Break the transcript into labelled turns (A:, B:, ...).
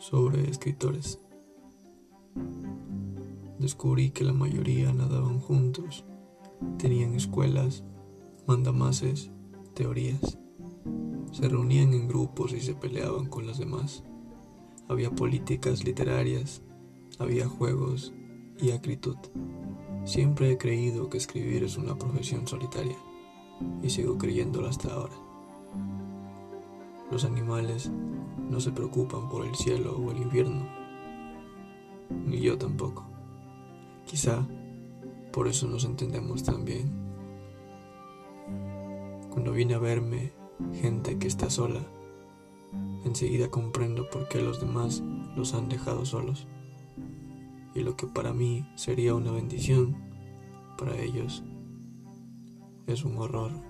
A: sobre escritores. Descubrí que la mayoría nadaban juntos, tenían escuelas, mandamases, teorías. Se reunían en grupos y se peleaban con los demás. Había políticas literarias, había juegos y acritud. Siempre he creído que escribir es una profesión solitaria y sigo creyéndolo hasta ahora. Los animales no se preocupan por el cielo o el invierno, ni yo tampoco. Quizá por eso nos entendemos tan bien. Cuando viene a verme gente que está sola, enseguida comprendo por qué los demás los han dejado solos. Y lo que para mí sería una bendición, para ellos es un horror.